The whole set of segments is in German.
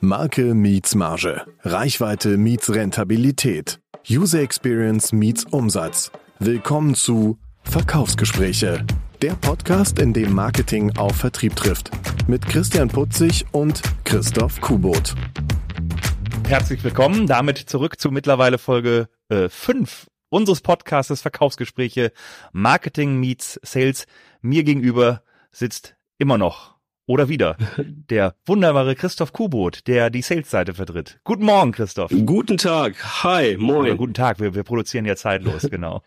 Marke meets Marge. Reichweite meets Rentabilität. User Experience meets Umsatz. Willkommen zu Verkaufsgespräche. Der Podcast, in dem Marketing auf Vertrieb trifft. Mit Christian Putzig und Christoph Kubot. Herzlich willkommen. Damit zurück zu mittlerweile Folge 5 äh, unseres Podcasts Verkaufsgespräche Marketing meets Sales. Mir gegenüber sitzt immer noch oder wieder der wunderbare Christoph Kubot, der die Sales-Seite vertritt. Guten Morgen, Christoph. Guten Tag. Hi, moin. Oder guten Tag, wir, wir produzieren ja zeitlos, genau.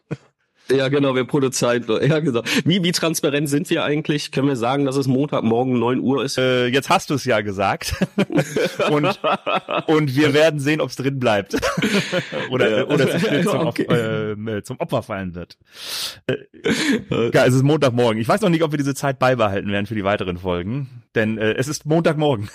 Ja, genau, wir produzieren. Ja, genau. Wie, wie transparent sind wir eigentlich? Können wir sagen, dass es Montagmorgen neun Uhr ist? Äh, jetzt hast du es ja gesagt. und, und wir werden sehen, ob es drin bleibt. oder ja. oder zu schnell zum, okay. äh, zum Opfer fallen wird. Äh, ja, es ist Montagmorgen. Ich weiß noch nicht, ob wir diese Zeit beibehalten werden für die weiteren Folgen. Denn äh, es ist Montagmorgen.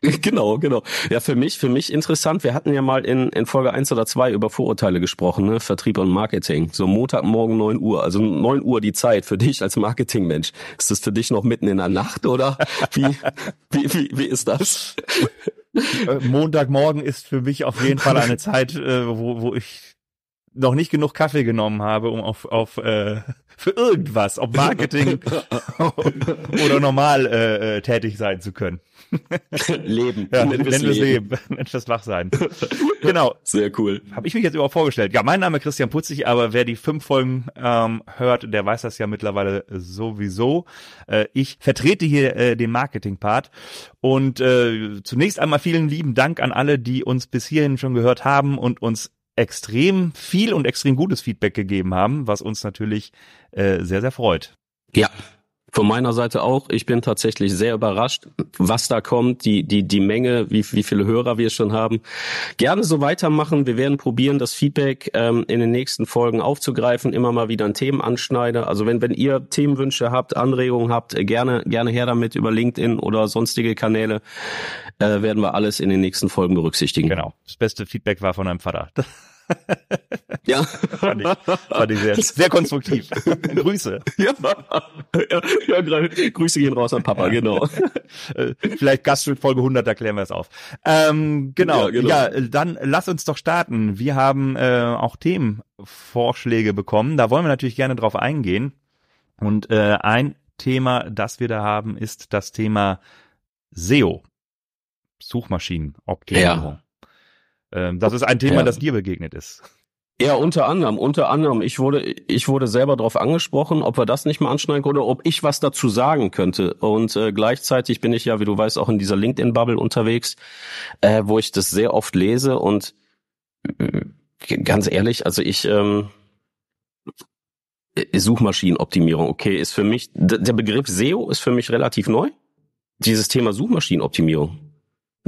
Genau, genau. Ja, für mich, für mich interessant. Wir hatten ja mal in, in Folge eins oder zwei über Vorurteile gesprochen, ne? Vertrieb und Marketing. So Montagmorgen neun Uhr, also neun Uhr die Zeit für dich als Marketingmensch. Ist das für dich noch mitten in der Nacht oder wie, wie, wie, wie ist das? Äh, Montagmorgen ist für mich auf jeden Fall eine Zeit, äh, wo, wo ich noch nicht genug Kaffee genommen habe, um auf, auf äh, für irgendwas, ob Marketing oder normal äh, äh, tätig sein zu können. Leben. Ja, wir es Leben. Wir es Wachsein. genau. Sehr cool. Habe ich mich jetzt überhaupt vorgestellt. Ja, mein Name ist Christian Putzig, aber wer die fünf Folgen ähm, hört, der weiß das ja mittlerweile sowieso. Äh, ich vertrete hier äh, den Marketing-Part und äh, zunächst einmal vielen lieben Dank an alle, die uns bis hierhin schon gehört haben und uns extrem viel und extrem gutes Feedback gegeben haben, was uns natürlich äh, sehr, sehr freut. Ja, von meiner Seite auch. Ich bin tatsächlich sehr überrascht, was da kommt, die, die, die Menge, wie, wie viele Hörer wir schon haben. Gerne so weitermachen. Wir werden probieren, das Feedback ähm, in den nächsten Folgen aufzugreifen, immer mal wieder ein Themen anschneide. Also wenn, wenn ihr Themenwünsche habt, Anregungen habt, gerne, gerne her damit über LinkedIn oder sonstige Kanäle, äh, werden wir alles in den nächsten Folgen berücksichtigen. Genau. Das beste Feedback war von einem Vater. Ja. fand ich, fand ich sehr, sehr konstruktiv. Grüße. Ja, ja, ja, Grüße gehen raus an Papa, ja. genau. Äh, vielleicht Gastschritt Folge 100, da klären wir es auf. Ähm, genau. Ja, genau. ja, dann lass uns doch starten. Wir haben äh, auch Themenvorschläge bekommen. Da wollen wir natürlich gerne drauf eingehen. Und äh, ein Thema, das wir da haben, ist das Thema SEO. Suchmaschinenoptimierung. Ja. Ähm, das ist ein Thema, ja. das dir begegnet ist. Ja, unter anderem, unter anderem. Ich wurde, ich wurde selber darauf angesprochen, ob wir das nicht mal anschneiden oder ob ich was dazu sagen könnte. Und äh, gleichzeitig bin ich ja, wie du weißt, auch in dieser LinkedIn-Bubble unterwegs, äh, wo ich das sehr oft lese. Und äh, ganz ehrlich, also ich ähm, äh, Suchmaschinenoptimierung, okay, ist für mich der Begriff SEO ist für mich relativ neu. Dieses Thema Suchmaschinenoptimierung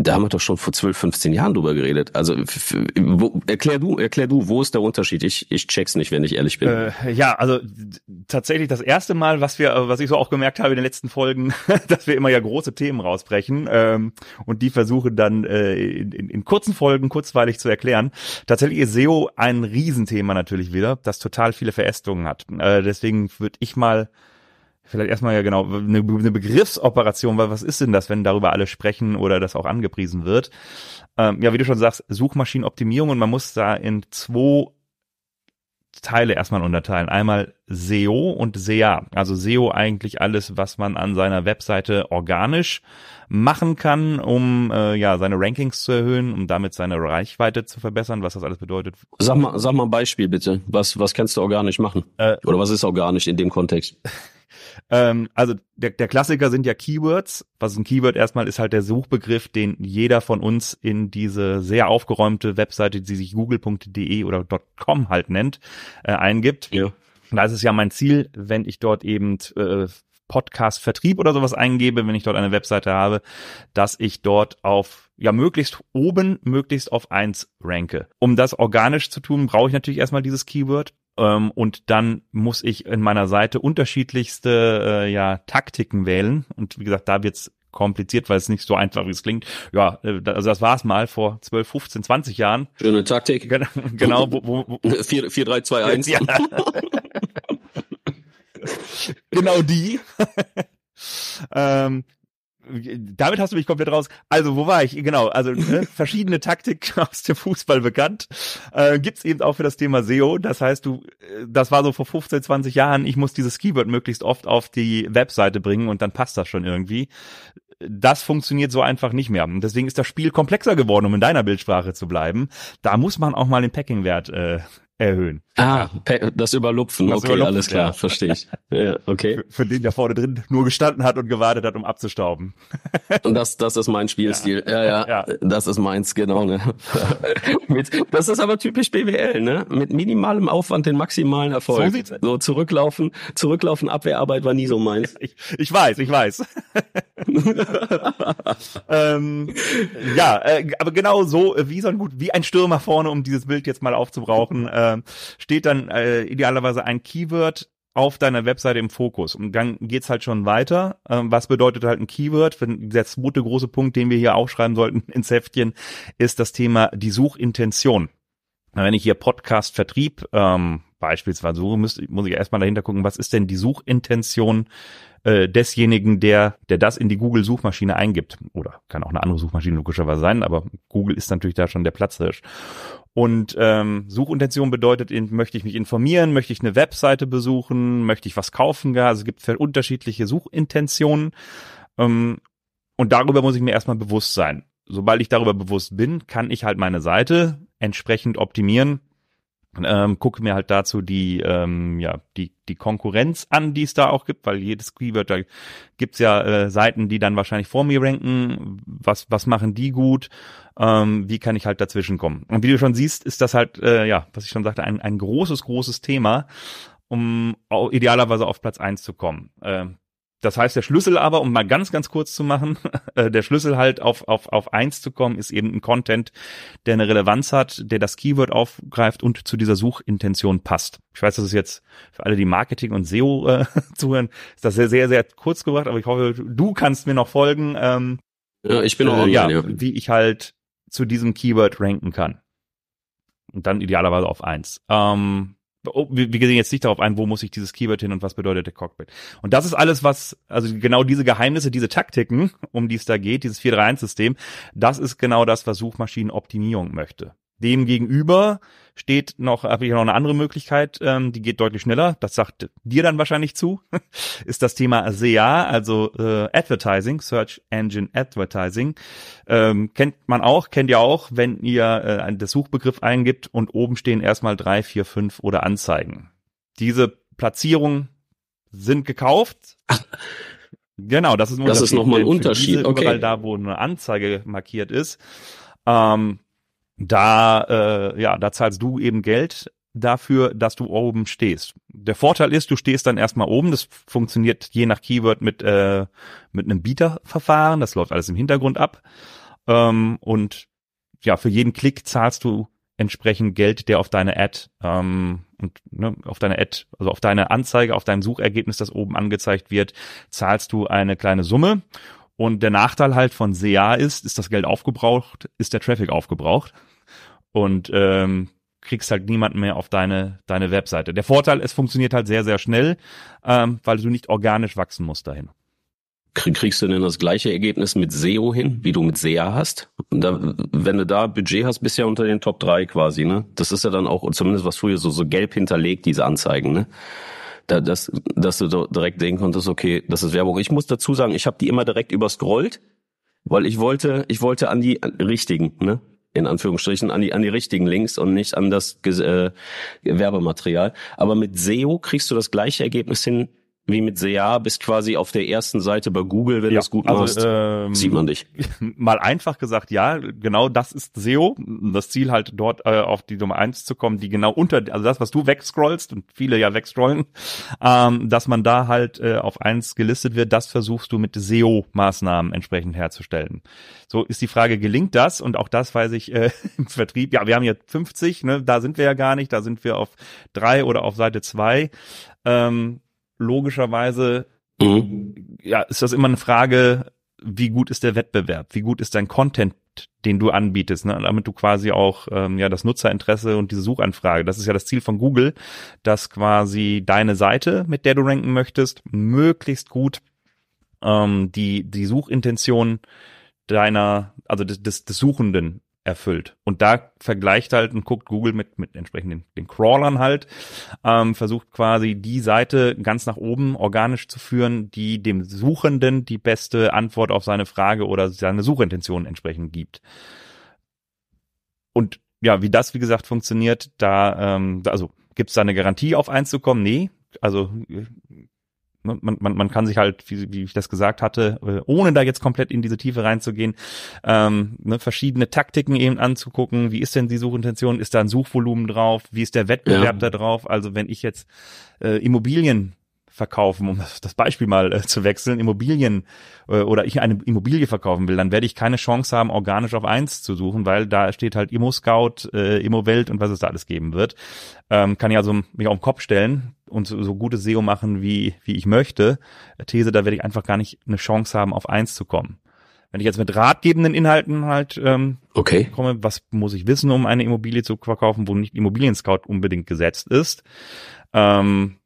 da haben wir doch schon vor 12, 15 Jahren drüber geredet. Also wo, erklär du, erklär du, wo ist der Unterschied? Ich, ich check's nicht, wenn ich ehrlich bin. Äh, ja, also tatsächlich das erste Mal, was wir, was ich so auch gemerkt habe in den letzten Folgen, dass wir immer ja große Themen rausbrechen ähm, und die versuchen dann äh, in, in, in kurzen Folgen kurzweilig zu erklären. Tatsächlich ist SEO ein Riesenthema natürlich wieder, das total viele Verästungen hat. Äh, deswegen würde ich mal Vielleicht erstmal ja genau eine, eine Begriffsoperation, weil was ist denn das, wenn darüber alle sprechen oder das auch angepriesen wird? Ähm, ja, wie du schon sagst, Suchmaschinenoptimierung und man muss da in zwei Teile erstmal unterteilen. Einmal SEO und SEA. Also SEO eigentlich alles, was man an seiner Webseite organisch machen kann, um äh, ja seine Rankings zu erhöhen, um damit seine Reichweite zu verbessern, was das alles bedeutet. Sag mal, sag mal ein Beispiel bitte. Was was kannst du organisch machen? Äh, Oder was ist organisch in dem Kontext? Ähm, also der, der Klassiker sind ja Keywords. Was ein Keyword erstmal ist halt der Suchbegriff, den jeder von uns in diese sehr aufgeräumte Webseite, die sich google.de oder .com halt nennt, äh, eingibt. Ja. Und da ist es ja mein Ziel, wenn ich dort eben äh, Podcast Vertrieb oder sowas eingebe, wenn ich dort eine Webseite habe, dass ich dort auf ja möglichst oben, möglichst auf eins ranke. Um das organisch zu tun, brauche ich natürlich erstmal dieses Keyword ähm, und dann muss ich in meiner Seite unterschiedlichste äh, ja, Taktiken wählen. Und wie gesagt, da wird's kompliziert, weil es nicht so einfach wie es klingt. Ja, äh, also das war's mal vor 12, 15, 20 Jahren. Schöne Taktik. Genau, genau wo, wo, wo. 4, 4, 3, 2, 1. Ja. genau die. ähm, damit hast du mich komplett raus. Also, wo war ich? Genau, also ne, verschiedene Taktik aus dem Fußball bekannt. Äh, gibt's eben auch für das Thema SEO. Das heißt, du, äh, das war so vor 15, 20 Jahren, ich muss dieses Keyword möglichst oft auf die Webseite bringen und dann passt das schon irgendwie. Das funktioniert so einfach nicht mehr. Und deswegen ist das Spiel komplexer geworden, um in deiner Bildsprache zu bleiben. Da muss man auch mal den Packing-Wert äh, erhöhen. Ah, das Überlupfen. Das okay, Überlupfen, alles klar, ja. verstehe ich. Ja, okay. Für, für, den, der vorne drin nur gestanden hat und gewartet hat, um abzustauben. Und das, das ist mein Spielstil. Ja, ja, ja. das ist meins, genau. Ne? Mit, das ist aber typisch BWL, ne? Mit minimalem Aufwand den maximalen Erfolg. So, so zurücklaufen, zurücklaufen, Abwehrarbeit war nie so meins. Ich, ich weiß, ich weiß. ähm, ja, äh, aber genau so, wie so ein gut, wie ein Stürmer vorne, um dieses Bild jetzt mal aufzubrauchen. Äh, äh, steht dann äh, idealerweise ein Keyword auf deiner Webseite im Fokus. Und dann geht's halt schon weiter. Ähm, was bedeutet halt ein Keyword? Wenn der zweite große Punkt, den wir hier aufschreiben sollten ins Heftchen, ist das Thema die Suchintention. Wenn ich hier Podcast Vertrieb ähm, beispielsweise suche, muss, muss ich erstmal dahinter gucken, was ist denn die Suchintention äh, desjenigen, der, der das in die Google-Suchmaschine eingibt. Oder kann auch eine andere Suchmaschine logischerweise sein, aber Google ist natürlich da schon der Platzhirsch. Und ähm, Suchintention bedeutet, möchte ich mich informieren, möchte ich eine Webseite besuchen, möchte ich was kaufen, also es gibt unterschiedliche Suchintentionen. Ähm, und darüber muss ich mir erstmal bewusst sein. Sobald ich darüber bewusst bin, kann ich halt meine Seite entsprechend optimieren ähm, gucke mir halt dazu die ähm, ja die die Konkurrenz an, die es da auch gibt, weil jedes Keyword da gibt's ja äh, Seiten, die dann wahrscheinlich vor mir ranken. Was was machen die gut? Ähm, wie kann ich halt dazwischen kommen? Und wie du schon siehst, ist das halt äh, ja, was ich schon sagte, ein ein großes großes Thema, um idealerweise auf Platz eins zu kommen. Äh, das heißt, der Schlüssel aber, um mal ganz, ganz kurz zu machen, äh, der Schlüssel halt auf, auf, auf eins zu kommen, ist eben ein Content, der eine Relevanz hat, der das Keyword aufgreift und zu dieser Suchintention passt. Ich weiß, das ist jetzt für alle, die Marketing und SEO äh, zuhören, ist das sehr, sehr, sehr kurz gebracht, aber ich hoffe, du kannst mir noch folgen. Ähm, ja, ich bin auch äh, ja, ja, wie ich halt zu diesem Keyword ranken kann. Und dann idealerweise auf eins. Ähm, oh, wir, wir gehen jetzt nicht darauf ein, wo muss ich dieses Keyword hin und was bedeutet der Cockpit. Und das ist alles, was, also genau diese Geheimnisse, diese Taktiken, um die es da geht, dieses 4-3-1-System, das ist genau das, was Suchmaschinenoptimierung möchte. Dem gegenüber steht noch, habe ich noch eine andere Möglichkeit, ähm, die geht deutlich schneller, das sagt dir dann wahrscheinlich zu, ist das Thema SEA, also äh, Advertising, Search Engine Advertising. Ähm, kennt man auch, kennt ihr auch, wenn ihr äh, das Suchbegriff eingibt und oben stehen erstmal drei, vier, fünf oder Anzeigen. Diese Platzierungen sind gekauft. Genau, das ist ein das Unterschied. Ist nochmal ein Unterschied. Okay. Überall da, wo eine Anzeige markiert ist. Ähm, da, äh, ja, da zahlst du eben Geld dafür, dass du oben stehst. Der Vorteil ist, du stehst dann erstmal oben. Das funktioniert je nach Keyword mit, äh, mit einem Bieterverfahren. Das läuft alles im Hintergrund ab. Ähm, und ja, für jeden Klick zahlst du entsprechend Geld, der auf deine Ad ähm, und ne, auf deine Ad, also auf deine Anzeige, auf dein Suchergebnis, das oben angezeigt wird, zahlst du eine kleine Summe. Und der Nachteil halt von SEA ist, ist das Geld aufgebraucht, ist der Traffic aufgebraucht und ähm, kriegst halt niemanden mehr auf deine, deine Webseite. Der Vorteil, es funktioniert halt sehr, sehr schnell, ähm, weil du nicht organisch wachsen musst dahin. Kriegst du denn das gleiche Ergebnis mit SEO hin, wie du mit SEA hast? Da, wenn du da Budget hast, bist ja unter den Top 3 quasi, ne? Das ist ja dann auch, zumindest was früher so, so gelb hinterlegt, diese Anzeigen, ne? Da, das, dass du direkt sehen konntest, okay, das ist Werbung. Ich muss dazu sagen, ich habe die immer direkt überscrollt, weil ich wollte, ich wollte an die richtigen, ne? In Anführungsstrichen an die an die richtigen Links und nicht an das äh, Werbematerial. Aber mit SEO kriegst du das gleiche Ergebnis hin wie mit SEA, bist quasi auf der ersten Seite bei Google, wenn ja, du es gut also, machst, ähm, sieht man dich. Mal einfach gesagt, ja, genau das ist SEO. Das Ziel halt dort äh, auf die Nummer eins zu kommen, die genau unter, also das, was du wegscrollst und viele ja wegscrollen, ähm, dass man da halt äh, auf eins gelistet wird, das versuchst du mit SEO-Maßnahmen entsprechend herzustellen. So ist die Frage, gelingt das? Und auch das weiß ich äh, im Vertrieb. Ja, wir haben jetzt 50, ne, da sind wir ja gar nicht, da sind wir auf drei oder auf Seite zwei. Ähm, logischerweise mhm. ja, ist das immer eine Frage, wie gut ist der Wettbewerb, wie gut ist dein Content, den du anbietest, ne? damit du quasi auch ähm, ja das Nutzerinteresse und diese Suchanfrage, das ist ja das Ziel von Google, dass quasi deine Seite, mit der du ranken möchtest, möglichst gut ähm, die die Suchintention deiner, also des, des, des Suchenden erfüllt. Und da vergleicht halt und guckt Google mit, mit entsprechenden den Crawlern halt, ähm, versucht quasi die Seite ganz nach oben organisch zu führen, die dem Suchenden die beste Antwort auf seine Frage oder seine Suchintention entsprechend gibt. Und ja, wie das, wie gesagt, funktioniert, da, ähm, also gibt es da eine Garantie auf eins zu kommen? Nee. Also Ne, man, man, man kann sich halt, wie, wie ich das gesagt hatte, äh, ohne da jetzt komplett in diese Tiefe reinzugehen, ähm, ne, verschiedene Taktiken eben anzugucken. Wie ist denn die Suchintention? Ist da ein Suchvolumen drauf? Wie ist der Wettbewerb ja. da drauf? Also wenn ich jetzt äh, Immobilien verkaufen, um das Beispiel mal äh, zu wechseln, Immobilien äh, oder ich eine Immobilie verkaufen will, dann werde ich keine Chance haben, organisch auf eins zu suchen, weil da steht halt Immo-Scout, äh, Immo-Welt und was es da alles geben wird. Ähm, kann ich also mich auf den Kopf stellen und so, so gutes SEO machen, wie, wie ich möchte. These, da werde ich einfach gar nicht eine Chance haben, auf eins zu kommen. Wenn ich jetzt mit ratgebenden Inhalten halt ähm, okay. komme, was muss ich wissen, um eine Immobilie zu verkaufen, wo nicht Immobilien-Scout unbedingt gesetzt ist, ähm,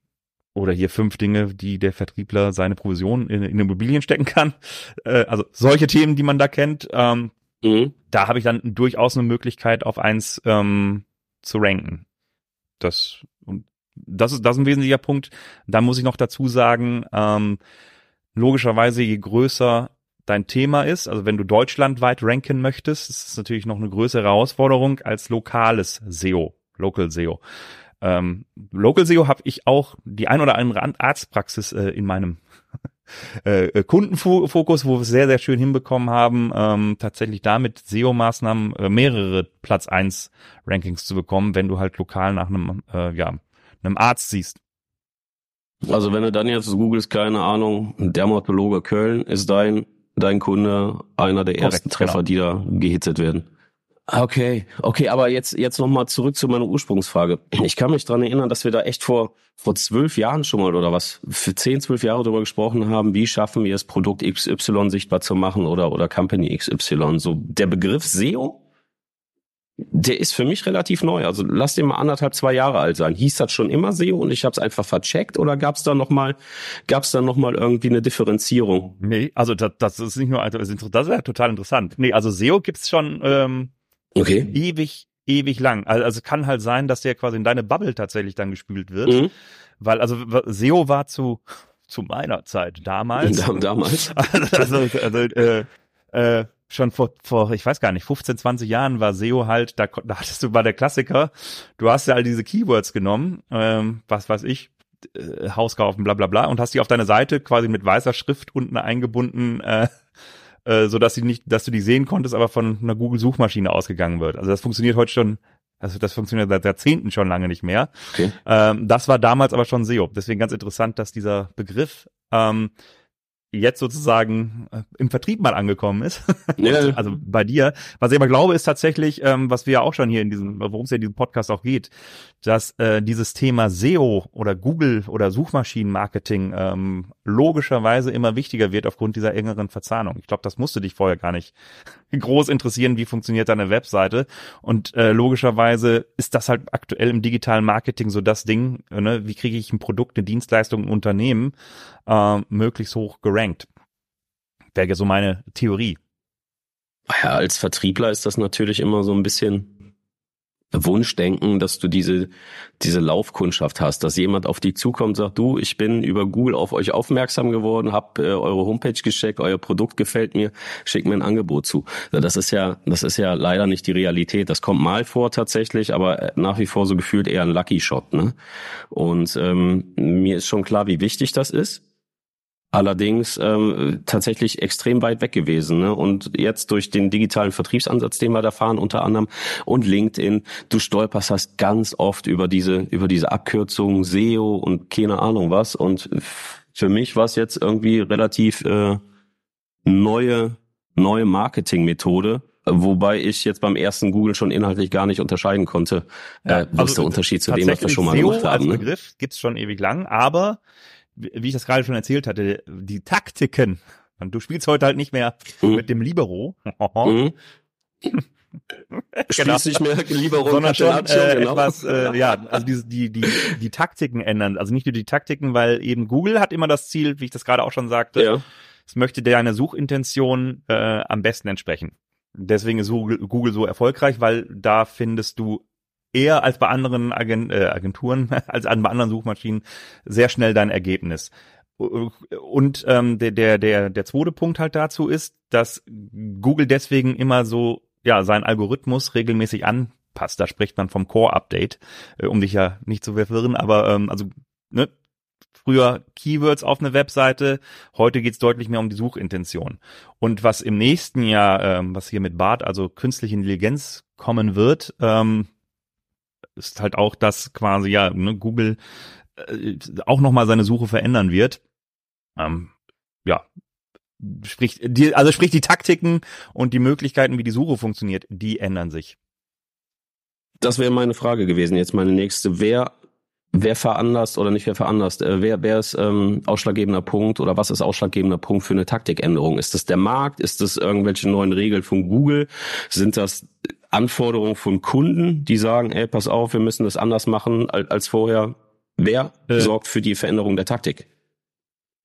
oder hier fünf Dinge, die der Vertriebler seine Provision in, in Immobilien stecken kann. Äh, also solche Themen, die man da kennt. Ähm, mhm. Da habe ich dann durchaus eine Möglichkeit, auf eins ähm, zu ranken. Das und das ist das ist ein wesentlicher Punkt. Da muss ich noch dazu sagen, ähm, logischerweise je größer dein Thema ist, also wenn du deutschlandweit ranken möchtest, ist es natürlich noch eine größere Herausforderung als lokales SEO, Local SEO. Ähm, Local SEO habe ich auch die ein oder andere Arztpraxis äh, in meinem äh, Kundenfokus, wo wir es sehr, sehr schön hinbekommen haben, ähm, tatsächlich damit SEO-Maßnahmen äh, mehrere Platz eins Rankings zu bekommen, wenn du halt lokal nach einem, äh, ja, einem Arzt siehst. Also wenn du dann jetzt googelst, keine Ahnung, Dermatologe Köln ist dein, dein Kunde einer der ersten Korrekt, Treffer, genau. die da gehittet werden. Okay, okay, aber jetzt jetzt noch mal zurück zu meiner Ursprungsfrage. Ich kann mich dran erinnern, dass wir da echt vor vor zwölf Jahren schon mal oder was für zehn, zwölf Jahre darüber gesprochen haben. Wie schaffen wir es, Produkt XY sichtbar zu machen oder oder Company XY? So der Begriff SEO, der ist für mich relativ neu. Also lass den mal anderthalb, zwei Jahre alt sein. Hieß das schon immer SEO und ich habe es einfach vercheckt oder gab es da noch mal gab da noch mal irgendwie eine Differenzierung? Nee, also das, das ist nicht nur also das ist ja total interessant. Nee, also SEO gibt's schon. Ähm Okay. Ewig, ewig lang. Also, also kann halt sein, dass der quasi in deine Bubble tatsächlich dann gespült wird. Mhm. Weil, also SEO war zu, zu meiner Zeit damals. damals. Also, also, also äh, äh, schon vor, vor, ich weiß gar nicht, 15, 20 Jahren war SEO halt, da, da hattest du, war der Klassiker, du hast ja all diese Keywords genommen, ähm, was weiß ich, äh, Haus kaufen, bla bla bla, und hast die auf deine Seite quasi mit weißer Schrift unten eingebunden äh, äh, so dass sie nicht, dass du die sehen konntest, aber von einer Google-Suchmaschine ausgegangen wird. Also das funktioniert heute schon, also das funktioniert seit Jahrzehnten schon lange nicht mehr. Okay. Ähm, das war damals aber schon SEO. Deswegen ganz interessant, dass dieser Begriff ähm, jetzt sozusagen äh, im Vertrieb mal angekommen ist. Ja. also bei dir. Was ich aber glaube, ist tatsächlich, ähm, was wir ja auch schon hier in diesem, worum es ja in diesem Podcast auch geht, dass äh, dieses Thema SEO oder Google oder Suchmaschinenmarketing ähm, logischerweise immer wichtiger wird aufgrund dieser engeren Verzahnung. Ich glaube, das musste dich vorher gar nicht groß interessieren, wie funktioniert deine Webseite. Und äh, logischerweise ist das halt aktuell im digitalen Marketing so das Ding, äh, ne? wie kriege ich ein Produkt, eine Dienstleistung, ein Unternehmen äh, möglichst hoch gerankt. Wäre so meine Theorie. Ja, als Vertriebler ist das natürlich immer so ein bisschen Wunschdenken, dass du diese, diese Laufkundschaft hast, dass jemand auf dich zukommt sagt, du, ich bin über Google auf euch aufmerksam geworden, hab äh, eure Homepage gecheckt, euer Produkt gefällt mir, schickt mir ein Angebot zu. Das ist ja, das ist ja leider nicht die Realität. Das kommt mal vor tatsächlich, aber äh, nach wie vor so gefühlt eher ein Lucky Shot. Ne? Und ähm, mir ist schon klar, wie wichtig das ist allerdings ähm, tatsächlich extrem weit weg gewesen. Ne? Und jetzt durch den digitalen Vertriebsansatz, den wir da fahren, unter anderem und LinkedIn, du stolperst hast ganz oft über diese über diese Abkürzungen SEO und keine Ahnung was. Und für mich war es jetzt irgendwie relativ äh, neue neue Marketingmethode, wobei ich jetzt beim ersten Google schon inhaltlich gar nicht unterscheiden konnte, ja, äh, was also der Unterschied zu dem, was wir schon mal SEO gemacht haben. Als ne? Begriff gibt's schon ewig lang, aber wie ich das gerade schon erzählt hatte, die Taktiken. Und du spielst heute halt nicht mehr mhm. mit dem Libero. mhm. Spielst nicht mehr Libero sondern schon äh, genau. etwas, äh, ja, also die, die, die, die Taktiken ändern. Also nicht nur die Taktiken, weil eben Google hat immer das Ziel, wie ich das gerade auch schon sagte, ja. es möchte deiner Suchintention äh, am besten entsprechen. Deswegen ist Google so erfolgreich, weil da findest du eher als bei anderen Agent, äh, Agenturen, als bei anderen Suchmaschinen sehr schnell dein Ergebnis. Und ähm, der, der, der, der zweite Punkt halt dazu ist, dass Google deswegen immer so ja seinen Algorithmus regelmäßig anpasst. Da spricht man vom Core-Update, äh, um dich ja nicht zu verwirren, aber ähm, also ne, früher Keywords auf eine Webseite, heute geht's deutlich mehr um die Suchintention. Und was im nächsten Jahr, ähm, was hier mit BART, also künstliche Intelligenz kommen wird, ähm, ist halt auch, dass quasi ja ne, Google äh, auch nochmal seine Suche verändern wird. Ähm, ja, sprich, die, also sprich die Taktiken und die Möglichkeiten, wie die Suche funktioniert, die ändern sich. Das wäre meine Frage gewesen. Jetzt meine nächste. Wer, wer veranlasst oder nicht wer veranlasst? Äh, wer, wer ist ähm, ausschlaggebender Punkt oder was ist ausschlaggebender Punkt für eine Taktikänderung? Ist das der Markt? Ist das irgendwelche neuen Regeln von Google? Sind das Anforderungen von Kunden, die sagen, ey, pass auf, wir müssen das anders machen als, vorher? Wer äh, sorgt für die Veränderung der Taktik?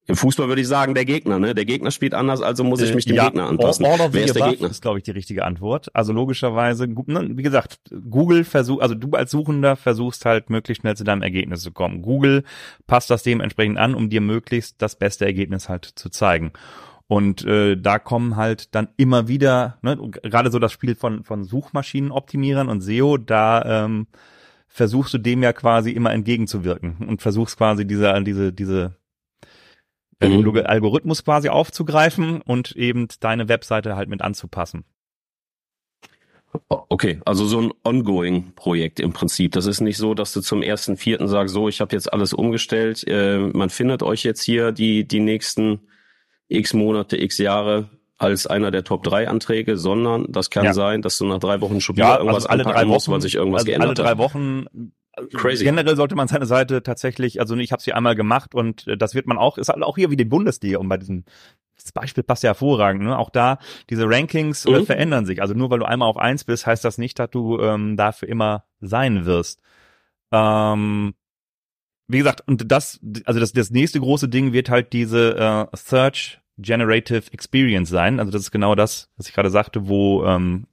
Im Fußball würde ich sagen, der Gegner, ne? Der Gegner spielt anders, also muss ich äh, mich dem ja, Gegner anpassen. All, all Wer ist der Gegner? ist, glaube ich, die richtige Antwort. Also logischerweise, ne, wie gesagt, Google versucht, also du als Suchender versuchst halt möglichst schnell zu deinem Ergebnis zu kommen. Google passt das dementsprechend an, um dir möglichst das beste Ergebnis halt zu zeigen. Und äh, da kommen halt dann immer wieder, ne, gerade so das Spiel von von Suchmaschinenoptimierern und SEO, da ähm, versuchst du dem ja quasi immer entgegenzuwirken und versuchst quasi diese, diese, diese mhm. Algorithmus quasi aufzugreifen und eben deine Webseite halt mit anzupassen. Okay, also so ein ongoing Projekt im Prinzip. Das ist nicht so, dass du zum ersten Vierten sagst, so, ich habe jetzt alles umgestellt, äh, man findet euch jetzt hier die die nächsten x Monate, x Jahre als einer der Top 3 Anträge, sondern das kann ja. sein, dass du nach drei Wochen schon wieder ja, irgendwas also alle drei Wochen, musst, weil sich irgendwas also geändert hat. Alle drei Wochen Crazy. Generell sollte man seine Seite tatsächlich, also ich habe sie einmal gemacht und äh, das wird man auch, ist halt auch hier wie die Bundesliga, um bei diesem das Beispiel passt ja hervorragend, ne? Auch da, diese Rankings äh, mhm. verändern sich. Also nur weil du einmal auf eins bist, heißt das nicht, dass du ähm, dafür immer sein wirst. Ähm, wie gesagt, und das, also das, das nächste große Ding wird halt diese äh, Search Generative Experience sein. Also das ist genau das, was ich gerade sagte, wo ähm,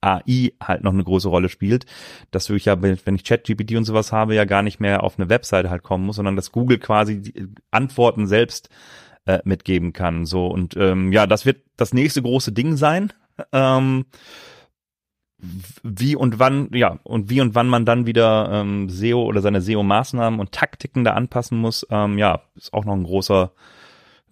AI halt noch eine große Rolle spielt, dass du ja, wenn ich ChatGPT und sowas habe, ja gar nicht mehr auf eine Webseite halt kommen muss, sondern dass Google quasi die Antworten selbst äh, mitgeben kann. So und ähm, ja, das wird das nächste große Ding sein. Ähm, wie und wann, ja, und wie und wann man dann wieder ähm, SEO oder seine SEO-Maßnahmen und Taktiken da anpassen muss, ähm, ja, ist auch noch ein großer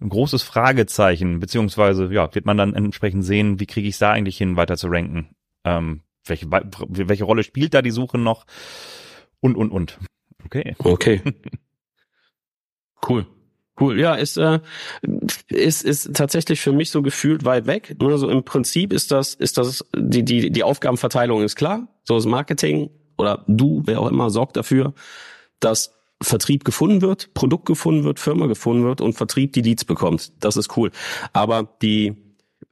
ein großes Fragezeichen, beziehungsweise ja, wird man dann entsprechend sehen, wie kriege ich es da eigentlich hin, weiter zu ranken. Ähm, welche, welche Rolle spielt da die Suche noch? Und, und, und. Okay. Okay. cool. Cool, ja, ist, äh, ist, ist tatsächlich für mich so gefühlt weit weg. Also im Prinzip ist das, ist das, die, die, die Aufgabenverteilung ist klar. So das Marketing oder du, wer auch immer, sorgt dafür, dass Vertrieb gefunden wird, Produkt gefunden wird, Firma gefunden wird und Vertrieb die Leads bekommt. Das ist cool. Aber die,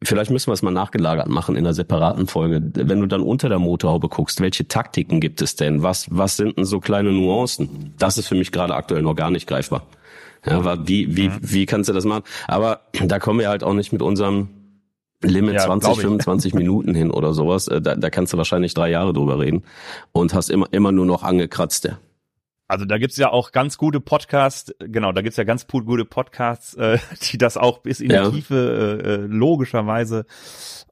vielleicht müssen wir es mal nachgelagert machen in einer separaten Folge. Wenn du dann unter der Motorhaube guckst, welche Taktiken gibt es denn? Was, was sind denn so kleine Nuancen? Das ist für mich gerade aktuell noch gar nicht greifbar. Ja, aber wie, wie, wie kannst du das machen? Aber da kommen wir halt auch nicht mit unserem Limit ja, 20, 25 Minuten hin oder sowas. Äh, da, da kannst du wahrscheinlich drei Jahre drüber reden und hast immer, immer nur noch angekratzte. Also da gibt's ja auch ganz gute Podcasts, genau, da gibt's ja ganz gute Podcasts, äh, die das auch bis in ja. die Tiefe äh, äh, logischerweise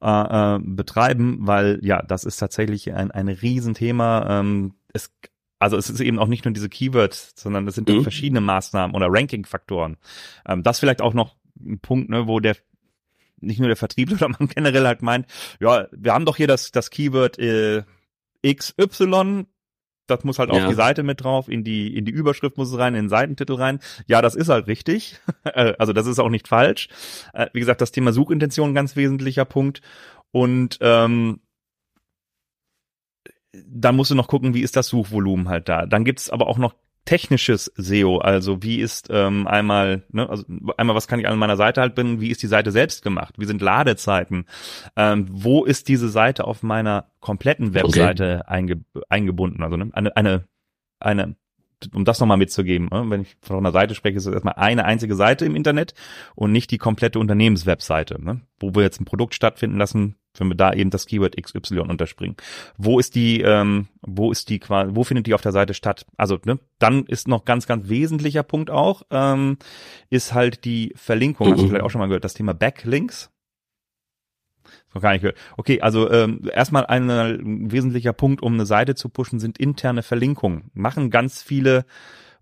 äh, äh, betreiben, weil ja, das ist tatsächlich ein, ein Riesenthema. Ähm, es, also es ist eben auch nicht nur diese Keywords, sondern es sind mhm. verschiedene Maßnahmen oder Ranking-Faktoren. Ähm, das vielleicht auch noch ein Punkt, ne, wo der nicht nur der Vertrieb, oder man generell halt meint, ja, wir haben doch hier das, das Keyword äh, XY, das muss halt ja. auf die Seite mit drauf, in die, in die Überschrift muss es rein, in den Seitentitel rein. Ja, das ist halt richtig. Äh, also das ist auch nicht falsch. Äh, wie gesagt, das Thema Suchintention ganz wesentlicher Punkt. Und ähm, dann musst du noch gucken, wie ist das Suchvolumen halt da. Dann gibt's aber auch noch technisches SEO, also wie ist ähm, einmal, ne, also einmal, was kann ich an meiner Seite halt binden, wie ist die Seite selbst gemacht, wie sind Ladezeiten, ähm, wo ist diese Seite auf meiner kompletten Webseite okay. einge eingebunden, also ne, eine, eine, eine um das nochmal mitzugeben, ne? wenn ich von einer Seite spreche, ist es erstmal eine einzige Seite im Internet und nicht die komplette Unternehmenswebseite, ne? wo wir jetzt ein Produkt stattfinden lassen, wenn wir da eben das Keyword XY unterspringen. Wo ist die, ähm, wo ist die quasi, wo findet die auf der Seite statt? Also, ne, dann ist noch ganz, ganz wesentlicher Punkt auch, ähm, ist halt die Verlinkung. Hast du mhm. vielleicht auch schon mal gehört, das Thema Backlinks. Noch gar nicht gehört. Okay, also ähm, erstmal ein, ein wesentlicher Punkt, um eine Seite zu pushen, sind interne Verlinkungen. Machen ganz viele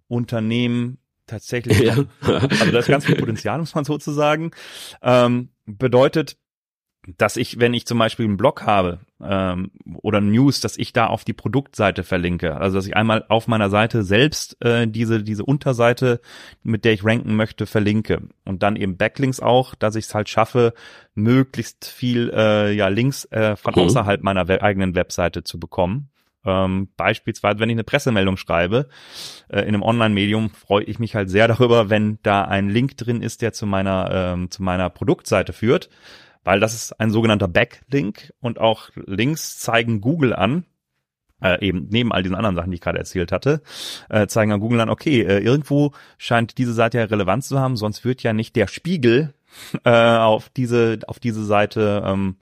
Unternehmen tatsächlich. Ja. Also da ist ganz viel Potenzial, muss man sozusagen. Ähm, bedeutet, dass ich, wenn ich zum Beispiel einen Blog habe ähm, oder News, dass ich da auf die Produktseite verlinke. Also dass ich einmal auf meiner Seite selbst äh, diese diese Unterseite, mit der ich ranken möchte, verlinke und dann eben Backlinks auch, dass ich es halt schaffe, möglichst viel äh, ja Links äh, von mhm. außerhalb meiner we eigenen Webseite zu bekommen. Ähm, beispielsweise, wenn ich eine Pressemeldung schreibe äh, in einem Online-Medium, freue ich mich halt sehr darüber, wenn da ein Link drin ist, der zu meiner ähm, zu meiner Produktseite führt weil das ist ein sogenannter Backlink und auch Links zeigen Google an, äh, eben neben all diesen anderen Sachen, die ich gerade erzählt hatte, äh, zeigen an Google an, okay, äh, irgendwo scheint diese Seite ja Relevanz zu haben, sonst wird ja nicht der Spiegel äh, auf diese auf diese Seite ähm,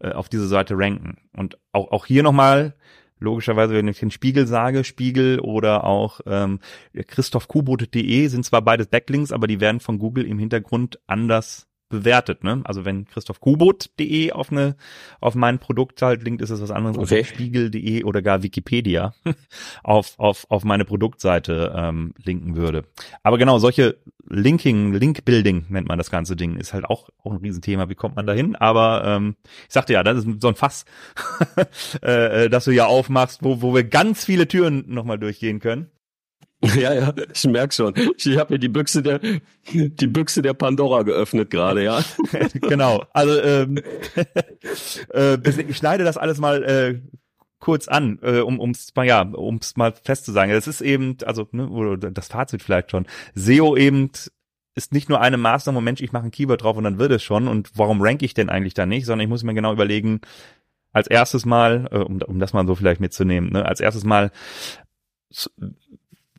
äh, auf diese Seite ranken. Und auch auch hier nochmal logischerweise, wenn ich den Spiegel sage, Spiegel oder auch ähm, christophkubot.de sind zwar beides Backlinks, aber die werden von Google im Hintergrund anders bewertet. Ne? Also wenn Christoph Kubot.de auf eine auf mein Produkt halt linkt, ist es was anderes okay. als Spiegel.de oder gar Wikipedia auf auf auf meine Produktseite ähm, linken würde. Aber genau solche Linking, Link-Building nennt man das ganze Ding, ist halt auch auch ein Riesenthema. Wie kommt man dahin? Aber ähm, ich sagte ja, das ist so ein Fass, äh, das du ja aufmachst, wo wo wir ganz viele Türen nochmal durchgehen können. Ja, ja, ich merk schon. Ich habe hier die Büchse der die Büchse der Pandora geöffnet gerade, ja. genau. Also ähm, äh, ich schneide das alles mal äh, kurz an, äh, um ums mal ja, ums mal festzusagen. Das ist eben, also ne, das Fazit vielleicht schon. SEO eben ist nicht nur eine Maßnahme, Mensch, ich mache ein Keyword drauf und dann wird es schon. Und warum rank ich denn eigentlich da nicht? Sondern ich muss mir genau überlegen, als erstes Mal, äh, um, um das mal so vielleicht mitzunehmen, ne, als erstes Mal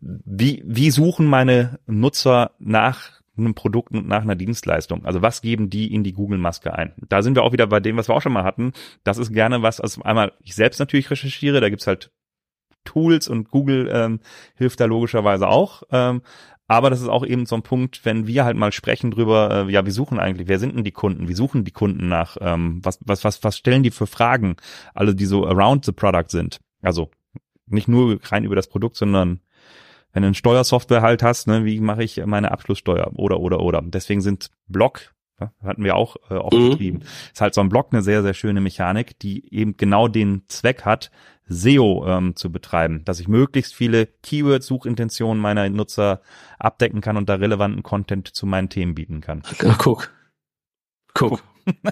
wie, wie suchen meine Nutzer nach einem Produkt und nach einer Dienstleistung? Also was geben die in die Google-Maske ein? Da sind wir auch wieder bei dem, was wir auch schon mal hatten. Das ist gerne was, also einmal ich selbst natürlich recherchiere, da gibt's halt Tools und Google ähm, hilft da logischerweise auch. Ähm, aber das ist auch eben so ein Punkt, wenn wir halt mal sprechen drüber, äh, ja, wir suchen eigentlich, wer sind denn die Kunden? Wie suchen die Kunden nach? Ähm, was, was, was, was stellen die für Fragen? Alle, die so around the product sind. Also nicht nur rein über das Produkt, sondern wenn du eine Steuersoftware halt hast, ne, wie mache ich meine Abschlusssteuer oder oder oder. Deswegen sind Block ja, hatten wir auch äh, oft mhm. Ist halt so ein Block eine sehr, sehr schöne Mechanik, die eben genau den Zweck hat, SEO ähm, zu betreiben, dass ich möglichst viele Keyword-Suchintentionen meiner Nutzer abdecken kann und da relevanten Content zu meinen Themen bieten kann. Ja, guck. Guck.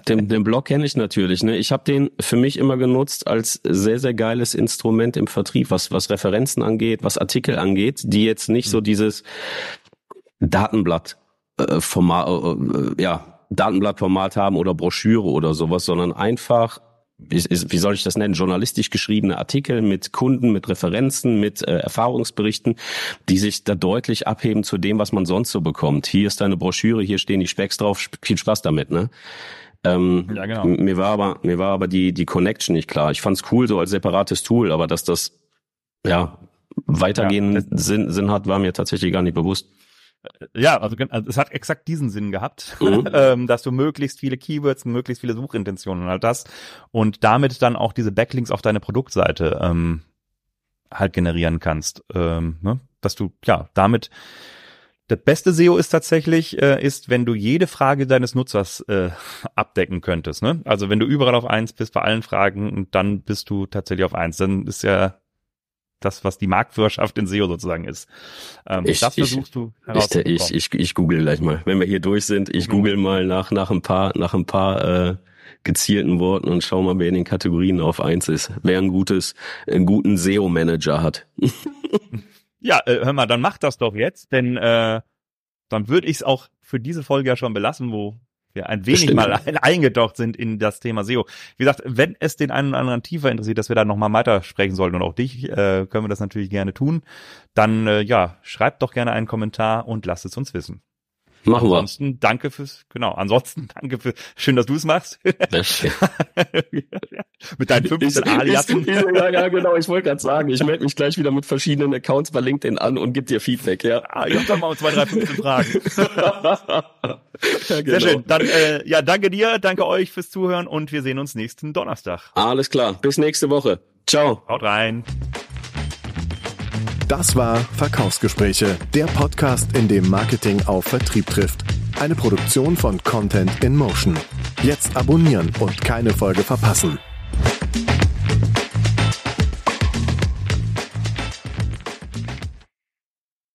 Den, den Blog kenne ich natürlich. Ne? Ich habe den für mich immer genutzt als sehr, sehr geiles Instrument im Vertrieb, was, was Referenzen angeht, was Artikel angeht, die jetzt nicht so mhm. dieses Datenblatt äh, Format, äh, äh, ja, Datenblattformat haben oder Broschüre oder sowas, sondern einfach wie, wie soll ich das nennen, journalistisch geschriebene Artikel mit Kunden, mit Referenzen, mit äh, Erfahrungsberichten, die sich da deutlich abheben zu dem, was man sonst so bekommt. Hier ist deine Broschüre, hier stehen die Specks drauf, viel Spaß damit, ne? Ähm, ja, genau. Mir war aber, mir war aber die, die Connection nicht klar. Ich fand's cool so als separates Tool, aber dass das, ja, weitergehenden ja, Sinn, Sinn hat, war mir tatsächlich gar nicht bewusst. Ja, also, also es hat exakt diesen Sinn gehabt, mhm. ähm, dass du möglichst viele Keywords, möglichst viele Suchintentionen halt hast und damit dann auch diese Backlinks auf deine Produktseite ähm, halt generieren kannst. Ähm, ne? Dass du, ja, damit das beste SEO ist tatsächlich, äh, ist, wenn du jede Frage deines Nutzers äh, abdecken könntest. Ne? Also wenn du überall auf eins bist bei allen Fragen und dann bist du tatsächlich auf eins, dann ist ja das, was die Marktführerschaft in SEO sozusagen ist. Ähm, ich, das versuchst ich, du herauszubekommen. Ich, ich, ich, ich google gleich mal. Wenn wir hier durch sind, ich mhm. google mal nach, nach ein paar, nach ein paar äh, gezielten Worten und schau mal, wer in den Kategorien auf eins ist. Wer ein gutes, einen guten SEO-Manager hat. Ja, äh, hör mal, dann mach das doch jetzt, denn äh, dann würde ich es auch für diese Folge ja schon belassen, wo wir ein wenig Bestimmt. mal eingetaucht sind in das Thema SEO. Wie gesagt, wenn es den einen oder anderen tiefer interessiert, dass wir da nochmal weiter sprechen sollten und auch dich, äh, können wir das natürlich gerne tun, dann äh, ja, schreibt doch gerne einen Kommentar und lasst es uns wissen. Machen wir. Ansonsten danke fürs, genau, ansonsten danke für, schön, dass du es machst. mit deinen 15 Aliasen. ja, ja, genau, ich wollte gerade sagen, ich melde mich gleich wieder mit verschiedenen Accounts bei LinkedIn an und gebe dir Feedback, ja. Ah, ich hab doch mal zwei, drei, 15 Fragen. ja, genau. Sehr schön. Dann, äh, ja, danke dir, danke euch fürs Zuhören und wir sehen uns nächsten Donnerstag. Alles klar. Bis nächste Woche. Ciao. Haut rein. Das war Verkaufsgespräche, der Podcast, in dem Marketing auf Vertrieb trifft. Eine Produktion von Content in Motion. Jetzt abonnieren und keine Folge verpassen.